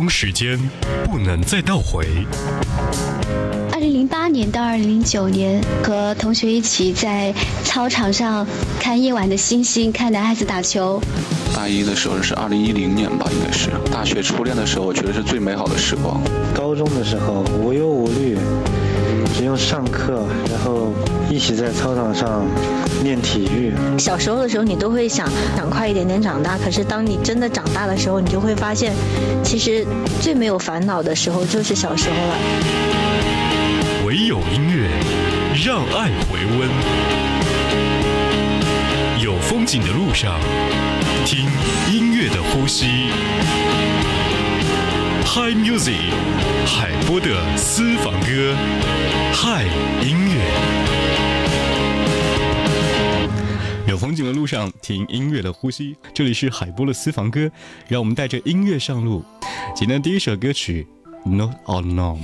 当时间不能再倒回。二零零八年到二零零九年，和同学一起在操场上看夜晚的星星，看男孩子打球。大一的时候是二零一零年吧，应该是大学初恋的时候，我觉得是最美好的时光。高中的时候无忧无虑，只用上课，然后一起在操场上练体育。小时候的时候，你都会想想快一点点长大，可是当你真的长大的时候，你就会发现，其实最没有烦恼的时候就是小时候了。唯有音乐让爱回温，有风景的路上。听音乐的呼吸，Hi Music，海波的私房歌，Hi 音乐。有风景的路上，听音乐的呼吸。这里是海波的私房歌，让我们带着音乐上路。今天第一首歌曲，Not Alone。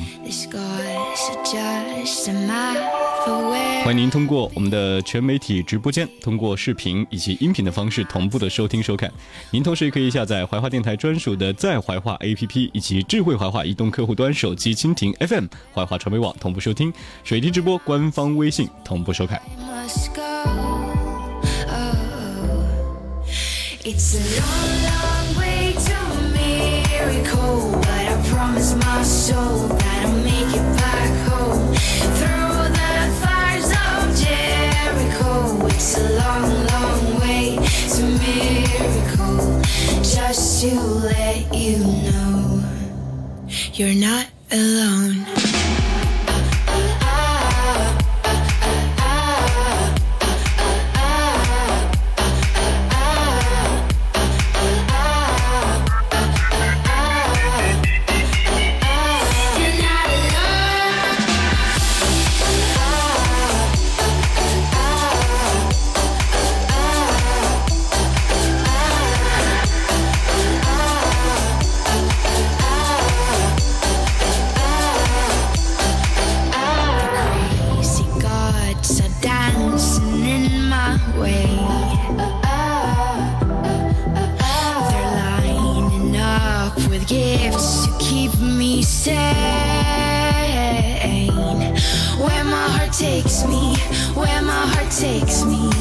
欢迎您通过我们的全媒体直播间，通过视频以及音频的方式同步的收听收看。您同时也可以下载怀化电台专属的在怀化 APP 以及智慧怀化移动客户端手机蜻蜓 FM 怀化传媒网同步收听，水滴直播官方微信同步收看。It's a long, long way to a miracle, but I promise my soul that I'll make it back home. Through the fires of Jericho, it's a long, long way to miracle. Just to let you know, you're not alone. me sane. Where my heart takes me, where my heart takes me.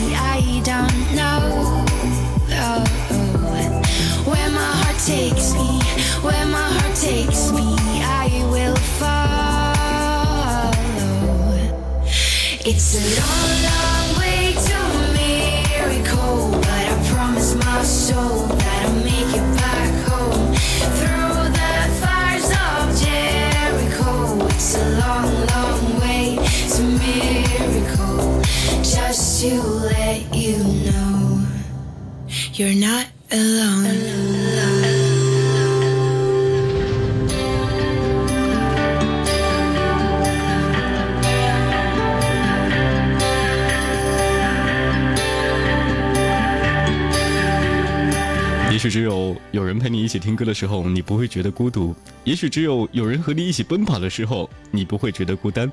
You're not alone. 也许只有有人陪你一起听歌的时候，你不会觉得孤独；也许只有有人和你一起奔跑的时候，你不会觉得孤单。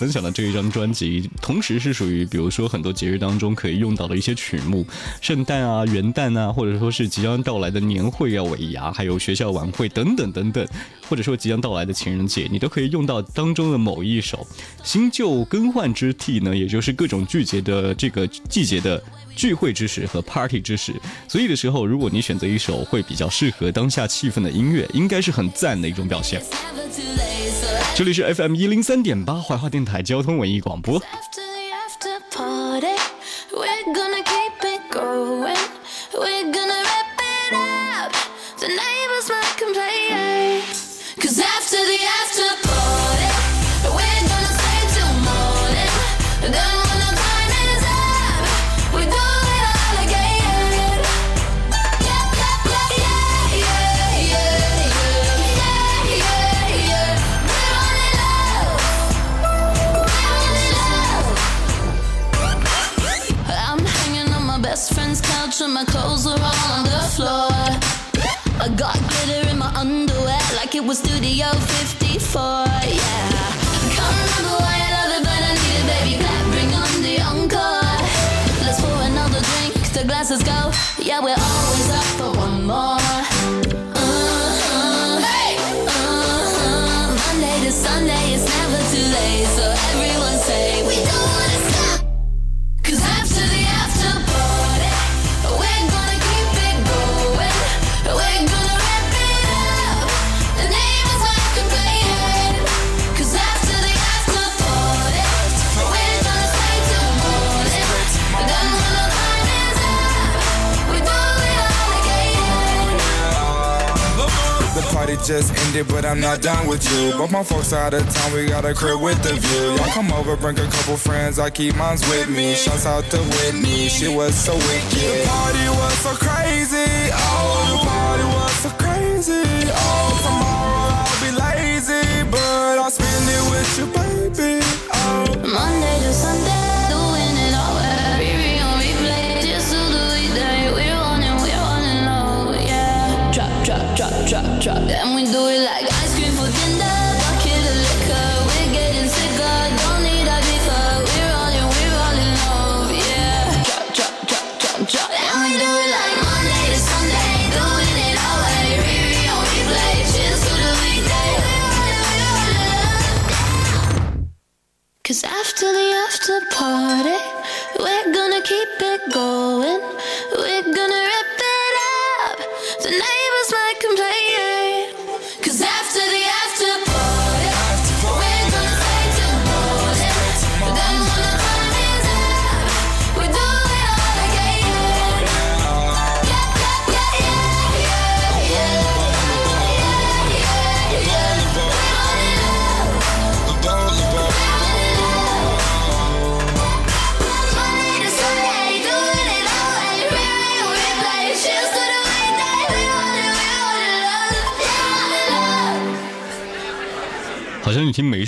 分享的这一张专辑，同时是属于比如说很多节日当中可以用到的一些曲目，圣诞啊、元旦啊，或者说是即将到来的年会啊、尾牙，还有学校晚会等等等等，或者说即将到来的情人节，你都可以用到当中的某一首。新旧更换之替呢，也就是各种季节的这个季节的聚会之时和 party 之时，所以的时候，如果你选择一首会比较适合当下气氛的音乐，应该是很赞的一种表现。这里是 FM 一零三点八怀化电台海交通文艺广播。Yeah, we're always up for one more. Uh-huh. Uh-huh. Monday to Sunday, it's never too late. So everyone say, We don't wanna stop. Party just ended, but I'm not done with you. But my folks out of town, we got a crib with the view. Y'all come over, bring a couple friends, I keep mines with me. Shouts out to Whitney, she was so wicked. The party was so crazy, oh, the party was so crazy. Oh, tomorrow I'll be lazy, but I'll spend it with you, baby. Oh. Monday to Sunday, drop, drop. And we do it like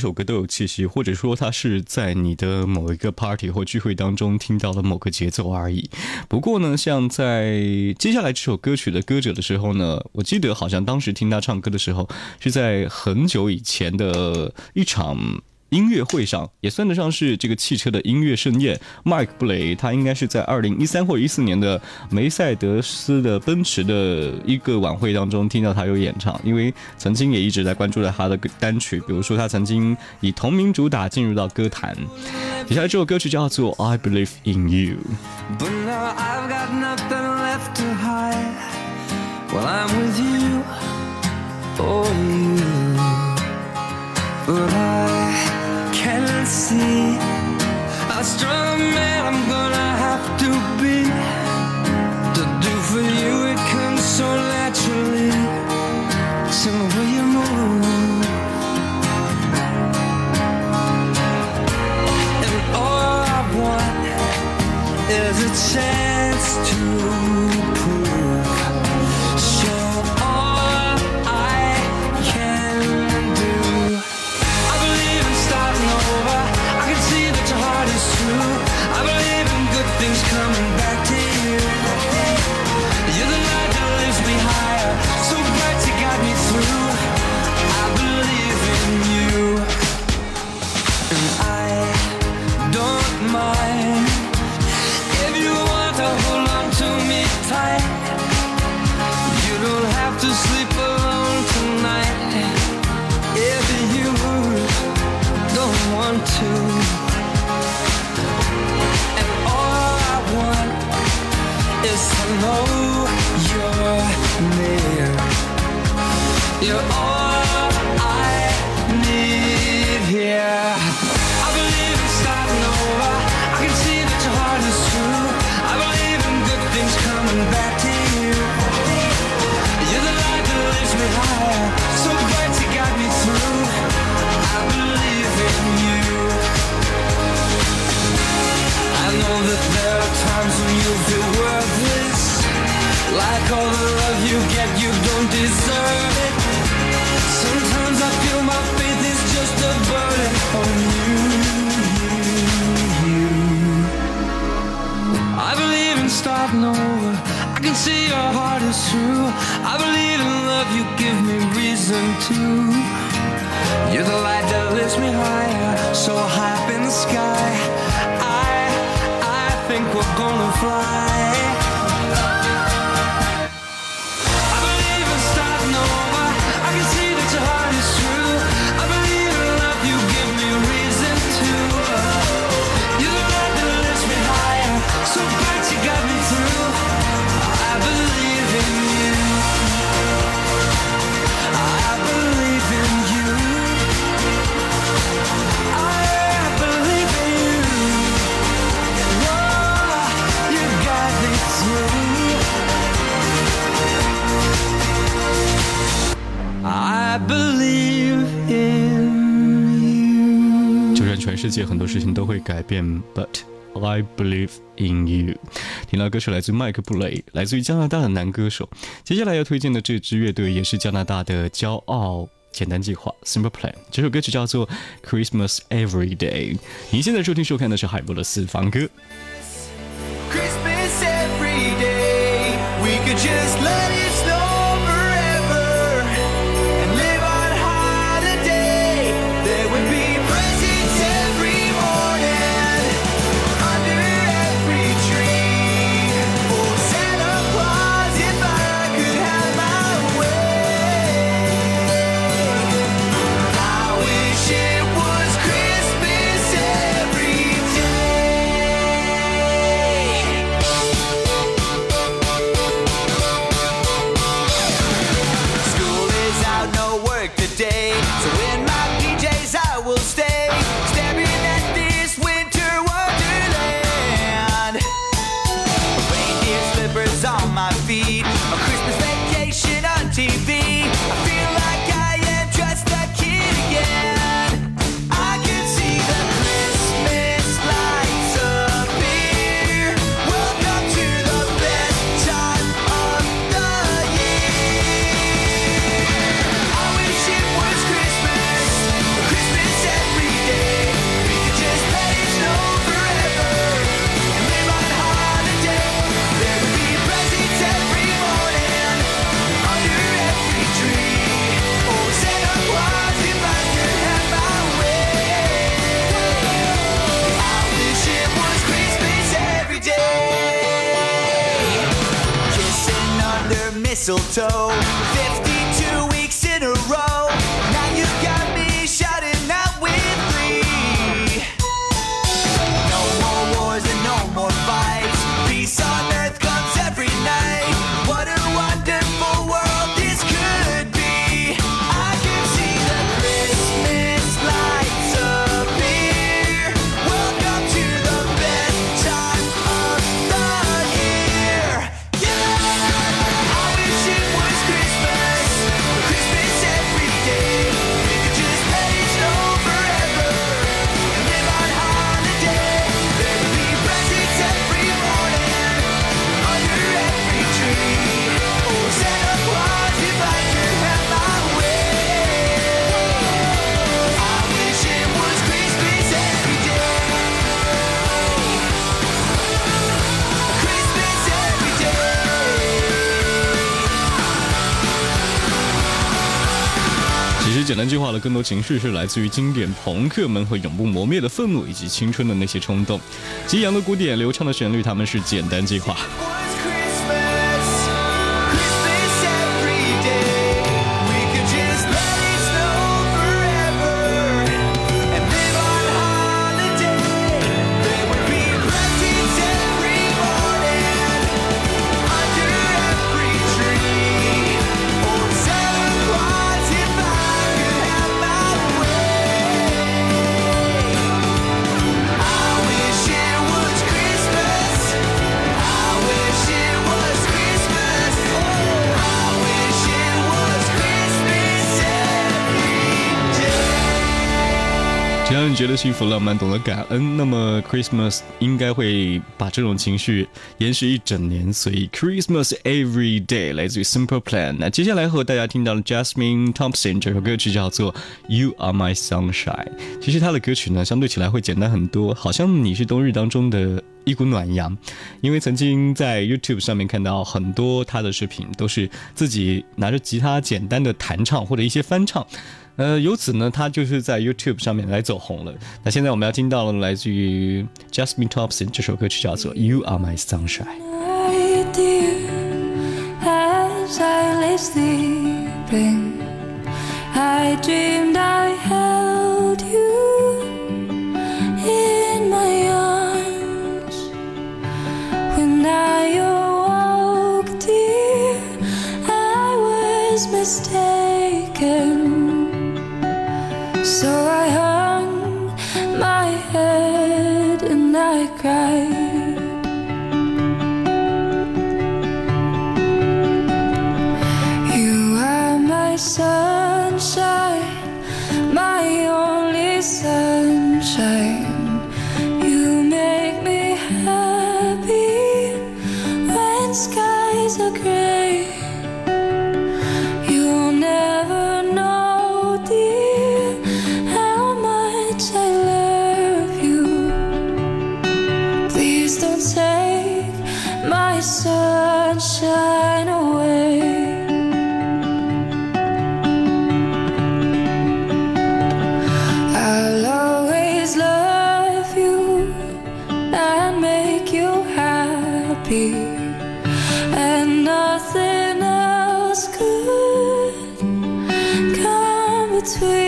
首歌都有气息，或者说它是在你的某一个 party 或聚会当中听到了某个节奏而已。不过呢，像在接下来这首歌曲的歌者的时候呢，我记得好像当时听他唱歌的时候是在很久以前的一场。音乐会上也算得上是这个汽车的音乐盛宴。Mike 布雷他应该是在二零一三或者一四年的梅赛德斯的奔驰的一个晚会当中听到他有演唱，因为曾经也一直在关注着他的单曲，比如说他曾经以同名主打进入到歌坛。接下来这首歌曲叫做《I Believe in You》。Well, I'm with you, oh you. Can't see how strong man I'm gonna have to be to do for you. time. can see your heart is true. I believe in love, you give me reason to. You're the light that lifts me higher, so high up in the sky. I, I think we're gonna fly. 全世界很多事情都会改变，But I believe in you。听到歌曲来自麦克布雷，来自于加拿大的男歌手。接下来要推荐的这支乐队也是加拿大的骄傲。简单计划 （Simple Plan） 这首歌曲叫做《Christmas Every Day》。您现在收听收看的是海波的私房歌。Christmas every day. We could just mistletoe, 52 weeks in a row. Now you got me shouting 更多情绪是来自于经典朋克们和永不磨灭的愤怒，以及青春的那些冲动。激昂的鼓点，流畅的旋律，他们是简单计划。让你觉得幸福、浪漫、懂得感恩。那么，Christmas 应该会把这种情绪延续一整年，所以 Christmas Every Day 来自于 Simple Plan。那接下来和大家听到的 Jasmine Thompson 这首歌曲叫做《You Are My Sunshine》。其实他的歌曲呢，相对起来会简单很多，好像你是冬日当中的。一股暖阳，因为曾经在 YouTube 上面看到很多他的视频，都是自己拿着吉他简单的弹唱或者一些翻唱，呃，由此呢，他就是在 YouTube 上面来走红了。那现在我们要听到了来自于 Justin Thompson 这首歌曲叫做《You Are My Sunshine》。I dream pressure between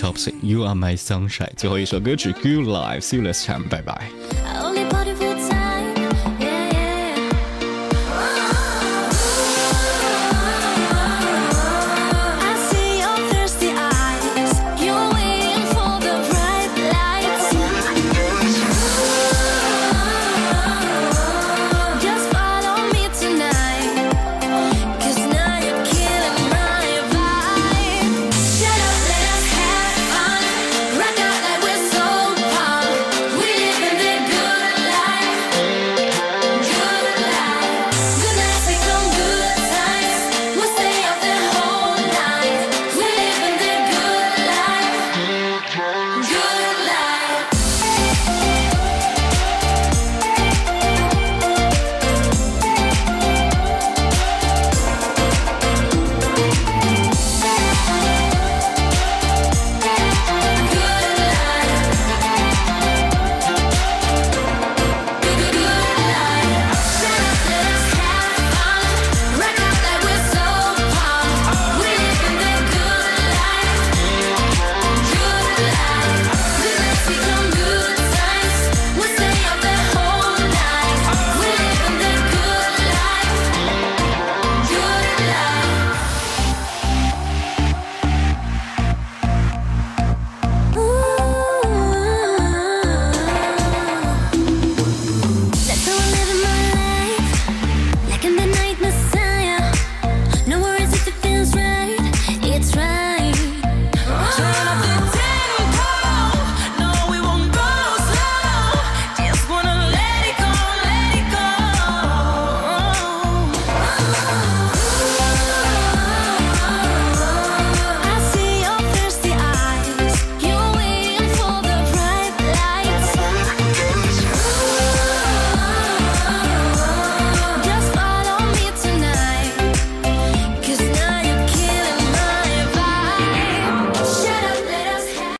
Top Are My Sunshine。最后一首歌曲《Good Life》，See you next time，拜拜。